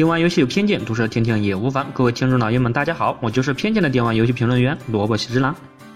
电玩游戏有偏见，读者听听也无妨。各位听众老爷们，大家好，我就是偏见的电玩游戏评论员萝卜喜之郎。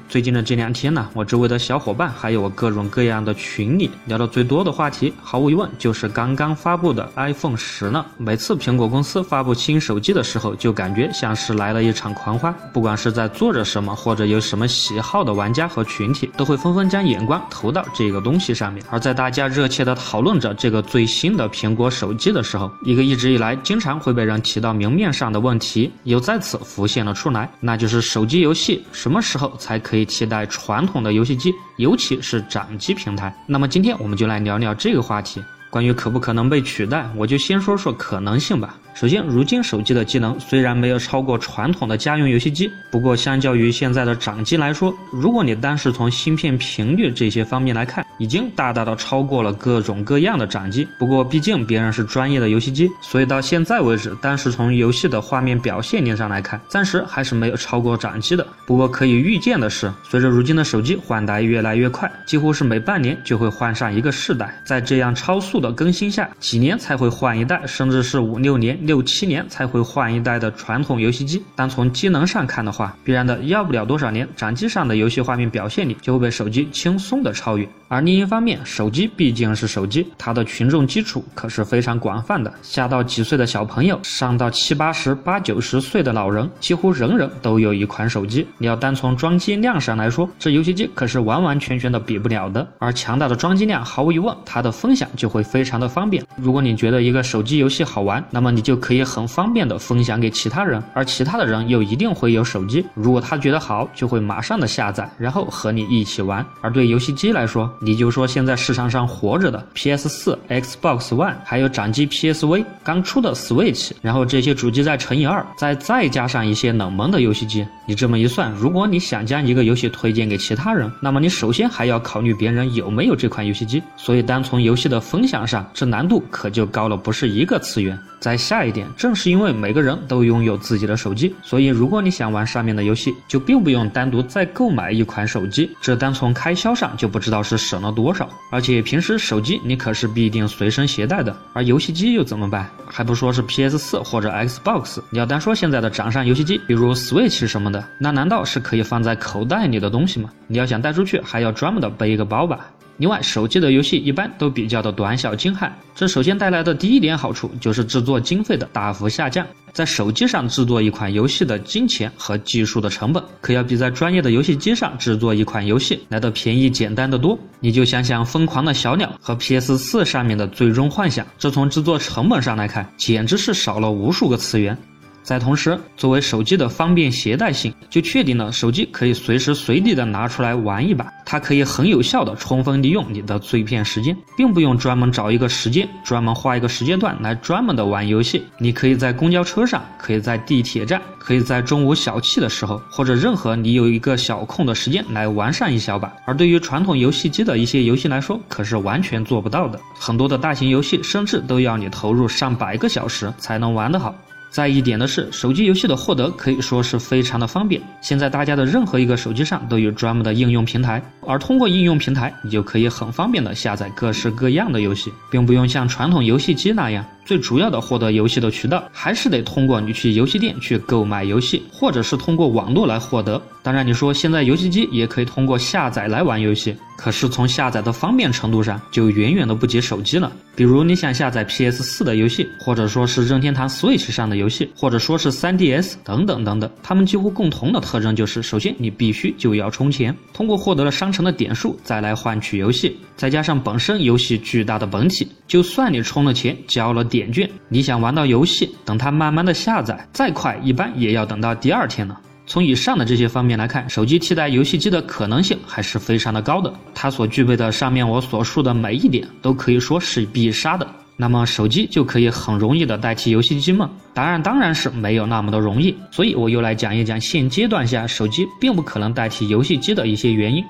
最近的这两天呢，我周围的小伙伴还有我各种各样的群里聊的最多的话题，毫无疑问就是刚刚发布的 iPhone 十了。每次苹果公司发布新手机的时候，就感觉像是来了一场狂欢。不管是在做着什么，或者有什么喜好的玩家和群体，都会纷纷将眼光投到这个东西上面。而在大家热切的讨论着这个最新的苹果手机的时候，一个一直以来经常会被人提到明面上的问题，又再次浮现了出来，那就是手机游戏什么时候才可可以？替代传统的游戏机，尤其是掌机平台。那么今天我们就来聊聊这个话题。关于可不可能被取代，我就先说说可能性吧。首先，如今手机的机能虽然没有超过传统的家用游戏机，不过相较于现在的掌机来说，如果你单是从芯片频率这些方面来看，已经大大的超过了各种各样的掌机。不过，毕竟别人是专业的游戏机，所以到现在为止，单是从游戏的画面表现力上来看，暂时还是没有超过掌机的。不过可以预见的是，随着如今的手机换代越来越快，几乎是每半年就会换上一个世代，在这样超速的更新下，几年才会换一代，甚至是五六年。六七年才会换一代的传统游戏机，但从机能上看的话，必然的要不了多少年，掌机上的游戏画面表现力就会被手机轻松的超越。而另一方面，手机毕竟是手机，它的群众基础可是非常广泛的，下到几岁的小朋友，上到七八十、八九十岁的老人，几乎人人都有一款手机。你要单从装机量上来说，这游戏机可是完完全全的比不了的。而强大的装机量，毫无疑问，它的分享就会非常的方便。如果你觉得一个手机游戏好玩，那么你就可以很方便的分享给其他人，而其他的人又一定会有手机，如果他觉得好，就会马上的下载，然后和你一起玩。而对游戏机来说，你就说现在市场上活着的 PS 四、Xbox One，还有掌机 PSV，刚出的 Switch，然后这些主机再乘以二，再再加上一些冷门的游戏机，你这么一算，如果你想将一个游戏推荐给其他人，那么你首先还要考虑别人有没有这款游戏机。所以单从游戏的分享上，这难度可就高了不是一个次元。再下一点，正是因为每个人都拥有自己的手机，所以如果你想玩上面的游戏，就并不用单独再购买一款手机。这单从开销上就不知道是省了多少。而且平时手机你可是必定随身携带的，而游戏机又怎么办？还不说是 PS 四或者 Xbox。你要单说现在的掌上游戏机，比如 Switch 什么的，那难道是可以放在口袋里的东西吗？你要想带出去，还要专门的背一个包吧。另外，手机的游戏一般都比较的短小精悍，这首先带来的第一点好处就是制作经费的大幅下降。在手机上制作一款游戏的金钱和技术的成本，可要比在专业的游戏机上制作一款游戏来的便宜简单的多。你就想想《疯狂的小鸟》和 PS 四上面的《最终幻想》，这从制作成本上来看，简直是少了无数个次元。在同时，作为手机的方便携带性，就确定了手机可以随时随地的拿出来玩一把。它可以很有效的充分利用你的碎片时间，并不用专门找一个时间，专门花一个时间段来专门的玩游戏。你可以在公交车上，可以在地铁站，可以在中午小憩的时候，或者任何你有一个小空的时间来玩上一小把。而对于传统游戏机的一些游戏来说，可是完全做不到的。很多的大型游戏甚至都要你投入上百个小时才能玩得好。再一点的是，手机游戏的获得可以说是非常的方便。现在大家的任何一个手机上都有专门的应用平台，而通过应用平台，你就可以很方便的下载各式各样的游戏，并不用像传统游戏机那样。最主要的获得游戏的渠道，还是得通过你去游戏店去购买游戏，或者是通过网络来获得。当然，你说现在游戏机也可以通过下载来玩游戏，可是从下载的方便程度上，就远远的不及手机了。比如你想下载 PS 四的游戏，或者说是任天堂 Switch 上的游戏，或者说是 3DS 等等等等，它们几乎共同的特征就是，首先你必须就要充钱，通过获得了商城的点数再来换取游戏，再加上本身游戏巨大的本体，就算你充了钱交了。点券，你想玩到游戏，等它慢慢的下载，再快一般也要等到第二天呢。从以上的这些方面来看，手机替代游戏机的可能性还是非常的高的。它所具备的上面我所述的每一点，都可以说是必杀的。那么手机就可以很容易的代替游戏机吗？答案当然是没有那么的容易。所以我又来讲一讲现阶段下手机并不可能代替游戏机的一些原因。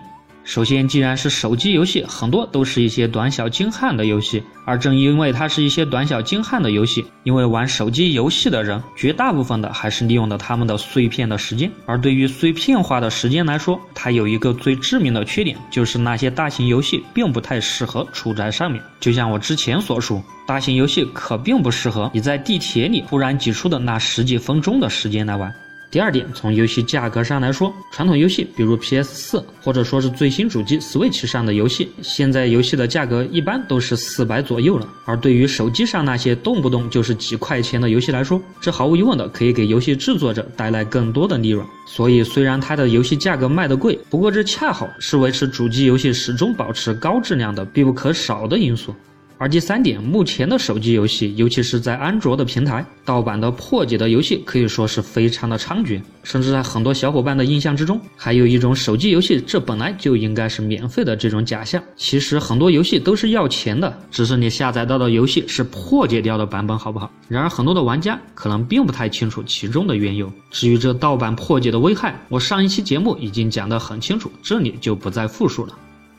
首先，既然是手机游戏，很多都是一些短小精悍的游戏，而正因为它是一些短小精悍的游戏，因为玩手机游戏的人绝大部分的还是利用了他们的碎片的时间，而对于碎片化的时间来说，它有一个最致命的缺点，就是那些大型游戏并不太适合处在上面。就像我之前所述，大型游戏可并不适合你在地铁里突然挤出的那十几分钟的时间来玩。第二点，从游戏价格上来说，传统游戏，比如 PS 四，或者说是最新主机 Switch 上的游戏，现在游戏的价格一般都是四百左右了。而对于手机上那些动不动就是几块钱的游戏来说，这毫无疑问的可以给游戏制作者带来更多的利润。所以，虽然它的游戏价格卖得贵，不过这恰好是维持主机游戏始终保持高质量的必不可少的因素。而第三点，目前的手机游戏，尤其是在安卓的平台，盗版的破解的游戏可以说是非常的猖獗，甚至在很多小伙伴的印象之中，还有一种手机游戏这本来就应该是免费的这种假象。其实很多游戏都是要钱的，只是你下载到的游戏是破解掉的版本，好不好？然而很多的玩家可能并不太清楚其中的缘由。至于这盗版破解的危害，我上一期节目已经讲得很清楚，这里就不再复述了。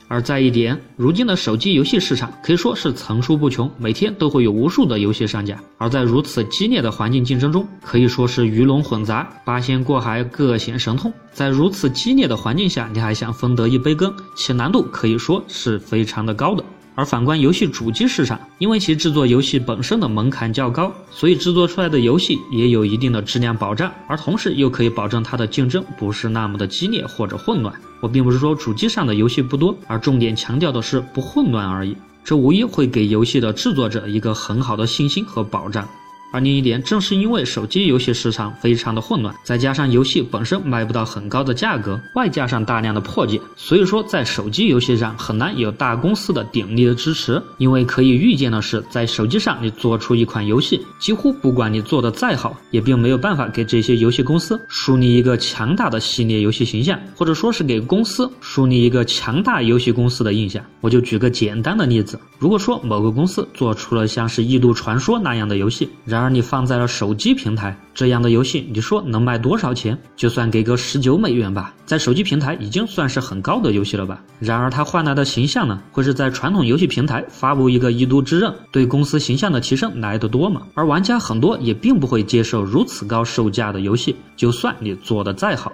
而在一点，如今的手机游戏市场可以说是层出不穷，每天都会有无数的游戏上架。而在如此激烈的环境竞争中，可以说是鱼龙混杂，八仙过海，各显神通。在如此激烈的环境下，你还想分得一杯羹，其难度可以说是非常的高的。而反观游戏主机市场，因为其制作游戏本身的门槛较高，所以制作出来的游戏也有一定的质量保障，而同时又可以保证它的竞争不是那么的激烈或者混乱。我并不是说主机上的游戏不多，而重点强调的是不混乱而已。这无疑会给游戏的制作者一个很好的信心和保障。而另一点，正是因为手机游戏市场非常的混乱，再加上游戏本身卖不到很高的价格，外加上大量的破解，所以说在手机游戏上很难有大公司的鼎力的支持。因为可以预见的是，在手机上你做出一款游戏，几乎不管你做的再好，也并没有办法给这些游戏公司树立一个强大的系列游戏形象，或者说是给公司树立一个强大游戏公司的印象。我就举个简单的例子，如果说某个公司做出了像是《异度传说》那样的游戏，然而而你放在了手机平台这样的游戏，你说能卖多少钱？就算给个十九美元吧，在手机平台已经算是很高的游戏了吧。然而它换来的形象呢，会是在传统游戏平台发布一个《一都之刃》，对公司形象的提升来得多吗？而玩家很多也并不会接受如此高售价的游戏，就算你做的再好。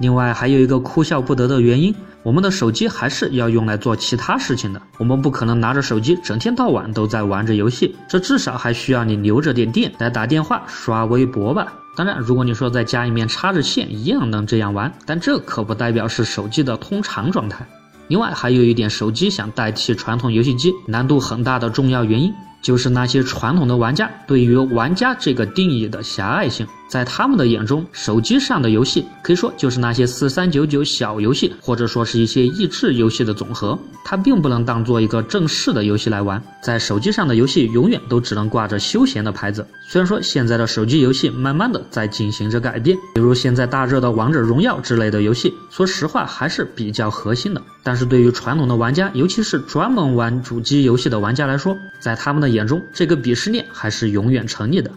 另外还有一个哭笑不得的原因，我们的手机还是要用来做其他事情的，我们不可能拿着手机整天到晚都在玩着游戏，这至少还需要你留着点电来打电话、刷微博吧。当然，如果你说在家里面插着线，一样能这样玩，但这可不代表是手机的通常状态。另外还有一点，手机想代替传统游戏机难度很大的重要原因，就是那些传统的玩家对于玩家这个定义的狭隘性。在他们的眼中，手机上的游戏可以说就是那些四三九九小游戏，或者说是一些益智游戏的总和，它并不能当做一个正式的游戏来玩。在手机上的游戏永远都只能挂着休闲的牌子。虽然说现在的手机游戏慢慢的在进行着改变，比如现在大热的王者荣耀之类的游戏，说实话还是比较核心的。但是对于传统的玩家，尤其是专门玩主机游戏的玩家来说，在他们的眼中，这个鄙视链还是永远成立的。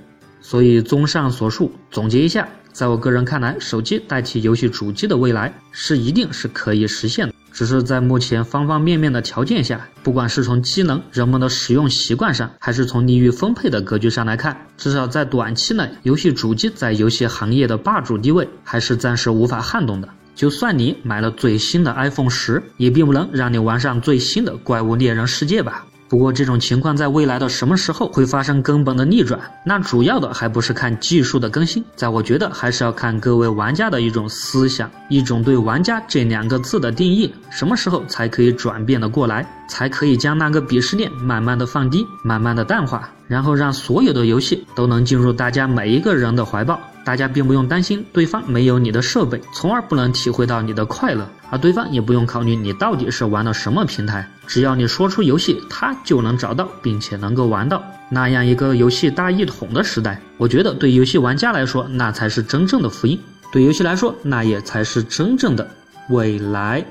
所以，综上所述，总结一下，在我个人看来，手机代替游戏主机的未来是一定是可以实现的。只是在目前方方面面的条件下，不管是从机能、人们的使用习惯上，还是从利益分配的格局上来看，至少在短期内，游戏主机在游戏行业的霸主地位还是暂时无法撼动的。就算你买了最新的 iPhone 十，也并不能让你玩上最新的怪物猎人世界吧。不过这种情况在未来的什么时候会发生根本的逆转？那主要的还不是看技术的更新，在我觉得还是要看各位玩家的一种思想，一种对玩家这两个字的定义，什么时候才可以转变的过来，才可以将那个鄙视链慢慢的放低，慢慢的淡化，然后让所有的游戏都能进入大家每一个人的怀抱。大家并不用担心对方没有你的设备，从而不能体会到你的快乐，而对方也不用考虑你到底是玩的什么平台，只要你说出游戏，他就能找到，并且能够玩到。那样一个游戏大一统的时代，我觉得对游戏玩家来说，那才是真正的福音；对游戏来说，那也才是真正的未来。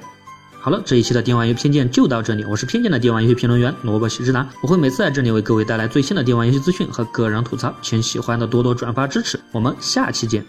好了，这一期的电玩游戏偏见就到这里。我是偏见的电玩游戏评论员萝卜喜之郎，我会每次在这里为各位带来最新的电玩游戏资讯和个人吐槽，请喜欢的多多转发支持。我们下期见。